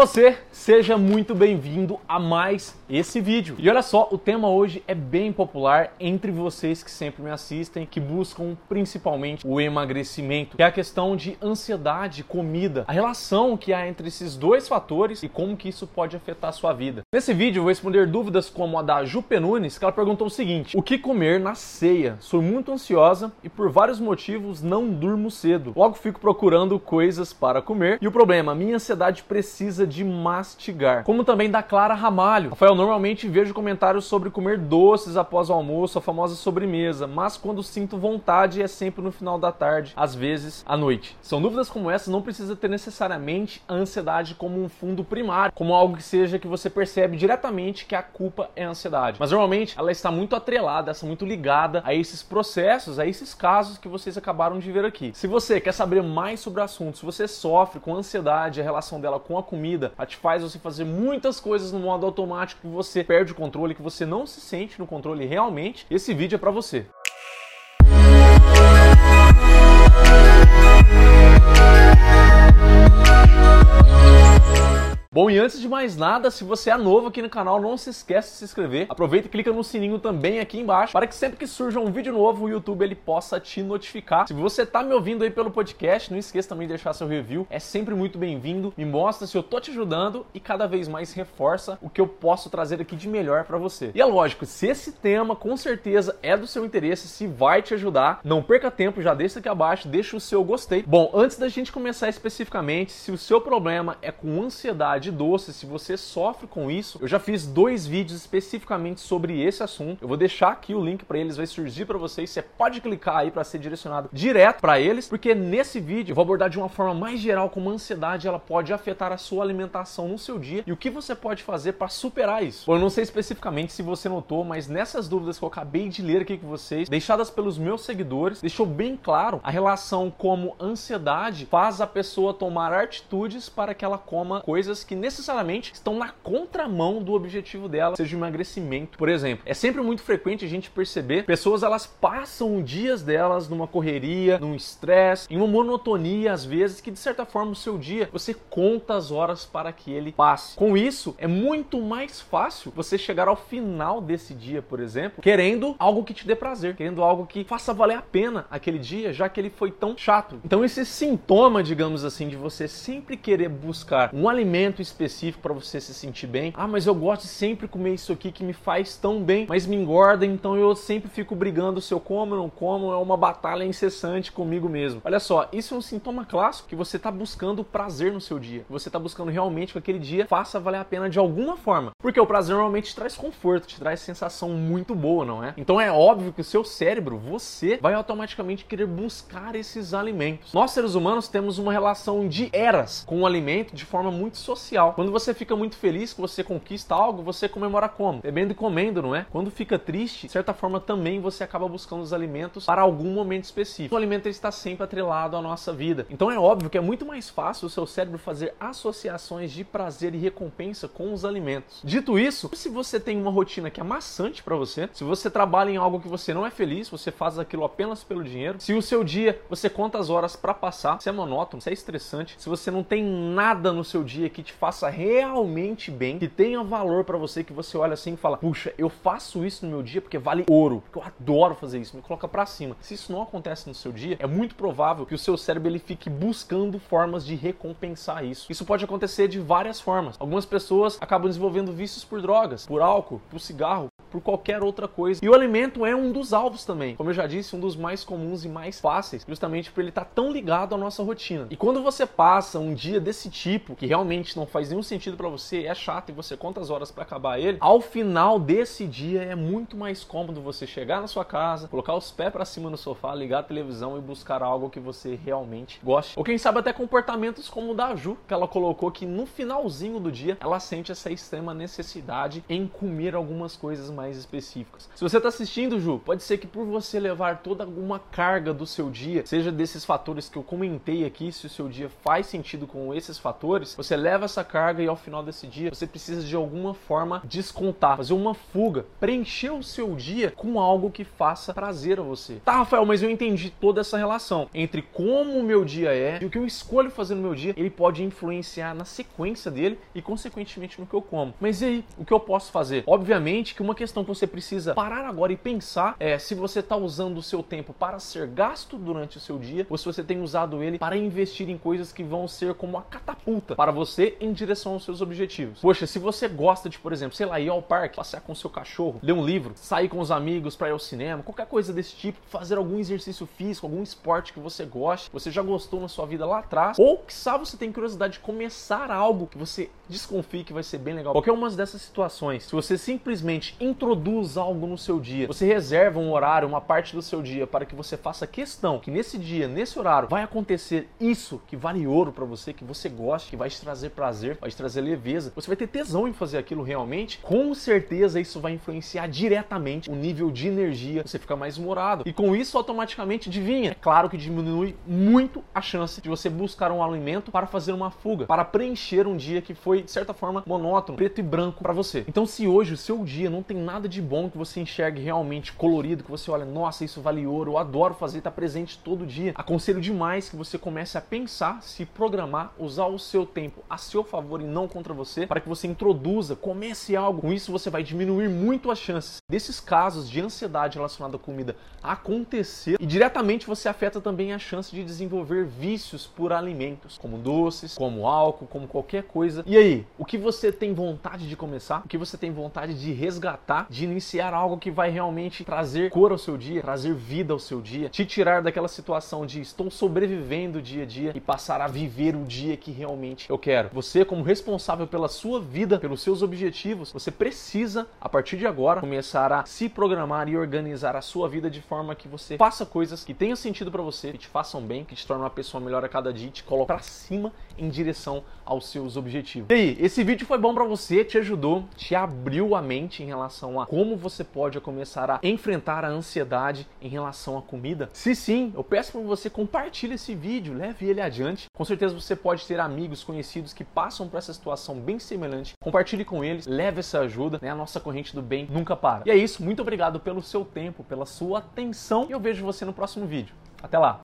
você, seja muito bem-vindo a mais esse vídeo. E olha só, o tema hoje é bem popular entre vocês que sempre me assistem, que buscam principalmente o emagrecimento, que é a questão de ansiedade, comida, a relação que há entre esses dois fatores e como que isso pode afetar a sua vida. Nesse vídeo eu vou responder dúvidas como a da Ju Penunes, que ela perguntou o seguinte: o que comer na ceia? Sou muito ansiosa e por vários motivos não durmo cedo. Logo fico procurando coisas para comer e o problema, minha ansiedade precisa de mastigar. Como também da Clara Ramalho. Rafael normalmente vejo comentários sobre comer doces após o almoço, a famosa sobremesa, mas quando sinto vontade é sempre no final da tarde, às vezes à noite. São dúvidas como essas, não precisa ter necessariamente a ansiedade como um fundo primário, como algo que seja que você percebe diretamente que a culpa é a ansiedade. Mas normalmente ela está muito atrelada, está muito ligada a esses processos, a esses casos que vocês acabaram de ver aqui. Se você quer saber mais sobre o assunto, se você sofre com ansiedade, a relação dela com a comida, ela te faz você fazer muitas coisas no modo automático você perde o controle, que você não se sente no controle realmente, esse vídeo é para você. Antes de mais nada, se você é novo aqui no canal, não se esqueça de se inscrever. Aproveita e clica no sininho também aqui embaixo, para que sempre que surja um vídeo novo, o YouTube ele possa te notificar. Se você tá me ouvindo aí pelo podcast, não esqueça também de deixar seu review. É sempre muito bem-vindo. Me mostra se eu tô te ajudando e cada vez mais reforça o que eu posso trazer aqui de melhor para você. E é lógico, se esse tema com certeza é do seu interesse, se vai te ajudar, não perca tempo, já deixa aqui abaixo, deixa o seu gostei. Bom, antes da gente começar especificamente, se o seu problema é com ansiedade de se você sofre com isso, eu já fiz dois vídeos especificamente sobre esse assunto. Eu vou deixar aqui o link para eles, vai surgir para vocês. Você pode clicar aí para ser direcionado direto para eles, porque nesse vídeo eu vou abordar de uma forma mais geral como a ansiedade ela pode afetar a sua alimentação no seu dia e o que você pode fazer para superar isso. Bom, eu não sei especificamente se você notou, mas nessas dúvidas que eu acabei de ler aqui com vocês, deixadas pelos meus seguidores, deixou bem claro a relação como ansiedade faz a pessoa tomar atitudes para que ela coma coisas que necessariamente estão na contramão do objetivo dela, seja o emagrecimento, por exemplo. É sempre muito frequente a gente perceber pessoas elas passam dias delas numa correria, num estresse, em uma monotonia às vezes que de certa forma o seu dia você conta as horas para que ele passe. Com isso, é muito mais fácil você chegar ao final desse dia, por exemplo, querendo algo que te dê prazer, querendo algo que faça valer a pena aquele dia, já que ele foi tão chato. Então esse sintoma, digamos assim, de você sempre querer buscar um alimento específico para você se sentir bem. Ah, mas eu gosto de sempre comer isso aqui que me faz tão bem, mas me engorda, então eu sempre fico brigando se eu como ou não como, é uma batalha incessante comigo mesmo. Olha só, isso é um sintoma clássico que você está buscando prazer no seu dia. Você está buscando realmente que aquele dia faça valer a pena de alguma forma. Porque o prazer normalmente te traz conforto, te traz sensação muito boa, não é? Então é óbvio que o seu cérebro, você, vai automaticamente querer buscar esses alimentos. Nós seres humanos temos uma relação de eras com o alimento de forma muito social. Quando você fica muito feliz que você conquista algo, você comemora como? Bebendo e comendo, não é? Quando fica triste, de certa forma também você acaba buscando os alimentos para algum momento específico. O alimento está sempre atrelado à nossa vida. Então é óbvio que é muito mais fácil o seu cérebro fazer associações de prazer e recompensa com os alimentos. Dito isso, se você tem uma rotina que é maçante para você, se você trabalha em algo que você não é feliz, você faz aquilo apenas pelo dinheiro, se o seu dia você conta as horas para passar, se é monótono, se é estressante, se você não tem nada no seu dia que te faça realmente bem, que tenha valor para você, que você olha assim e fala: "Puxa, eu faço isso no meu dia porque vale ouro, porque eu adoro fazer isso", me coloca para cima. Se isso não acontece no seu dia, é muito provável que o seu cérebro ele fique buscando formas de recompensar isso. Isso pode acontecer de várias formas. Algumas pessoas acabam desenvolvendo vícios por drogas, por álcool, por cigarro, por qualquer outra coisa. E o alimento é um dos alvos também. Como eu já disse, um dos mais comuns e mais fáceis, justamente por ele estar tá tão ligado à nossa rotina. E quando você passa um dia desse tipo, que realmente não faz nenhum sentido para você, é chato e você conta as horas para acabar ele, ao final desse dia é muito mais cômodo você chegar na sua casa, colocar os pés para cima no sofá, ligar a televisão e buscar algo que você realmente goste. Ou quem sabe até comportamentos como o da Ju, que ela colocou que no finalzinho do dia ela sente essa extrema necessidade em comer algumas coisas mais específicas. Se você está assistindo, Ju, pode ser que por você levar toda uma carga do seu dia, seja desses fatores que eu comentei aqui, se o seu dia faz sentido com esses fatores, você leva essa carga e ao final desse dia você precisa de alguma forma descontar, fazer uma fuga, preencher o seu dia com algo que faça prazer a você. Tá, Rafael, mas eu entendi toda essa relação entre como o meu dia é e o que eu escolho fazer no meu dia, ele pode influenciar na sequência dele e consequentemente no que eu como. Mas e aí, o que eu posso fazer? Obviamente que uma questão que você precisa parar agora e pensar é se você está usando o seu tempo para ser gasto durante o seu dia ou se você tem usado ele para investir em coisas que vão ser como a catapulta para você em direção aos seus objetivos. Poxa, se você gosta de, por exemplo, sei lá, ir ao parque, passear com seu cachorro, ler um livro, sair com os amigos para ir ao cinema, qualquer coisa desse tipo, fazer algum exercício físico, algum esporte que você goste, você já gostou na sua vida lá atrás, ou que sabe você tem curiosidade de começar algo que você desconfie que vai ser bem legal. Qualquer uma dessas situações, se você simplesmente introduz algo no seu dia, você reserva um horário, uma parte do seu dia para que você faça questão que nesse dia, nesse horário, vai acontecer isso que vale ouro para você, que você gosta, que vai te trazer prazer, vai te trazer leveza. Você vai ter tesão em fazer aquilo realmente. Com certeza isso vai influenciar diretamente o nível de energia, você fica mais humorado. E com isso automaticamente adivinha, é claro que diminui muito a chance de você buscar um alimento para fazer uma fuga, para preencher um dia que foi de certa forma monótono, preto e branco para você. Então se hoje o seu dia não tem nada de bom que você enxergue realmente colorido, que você olha, nossa, isso vale ouro, eu adoro fazer, tá presente todo dia. Aconselho demais que você comece a pensar, se programar, usar o seu tempo a seu favor e não contra você, para que você introduza, comece algo. Com isso você vai diminuir muito as chances desses casos de ansiedade relacionada à comida acontecer e diretamente você afeta também a chance de desenvolver vícios por alimentos, como doces, como álcool, como qualquer coisa. E aí, o que você tem vontade de começar? O que você tem vontade de resgatar, de iniciar algo que vai realmente trazer cor ao seu dia, trazer vida ao seu dia, te tirar daquela situação de estou sobrevivendo dia a dia e passar a viver o dia que realmente eu quero. Você, como responsável pela sua vida, pelos seus objetivos, você precisa, a partir de agora, começar a se programar e organizar a sua vida de forma que você faça coisas que tenham sentido para você, que te façam bem, que te tornem uma pessoa melhor a cada dia, te coloque para cima em direção aos seus objetivos. E aí, esse vídeo foi bom para você, te ajudou, te abriu a mente em relação a como você pode começar a enfrentar a ansiedade em relação à comida? Se sim, eu peço para você compartilhe esse vídeo, leve ele adiante. Com certeza você pode ter amigos, conhecidos que passam por essa situação bem semelhante. Compartilhe com eles, leve essa ajuda, né? A nossa corrente do bem nunca para. E é isso, muito obrigado pelo seu tempo, pela sua atenção e eu vejo você no próximo vídeo. Até lá!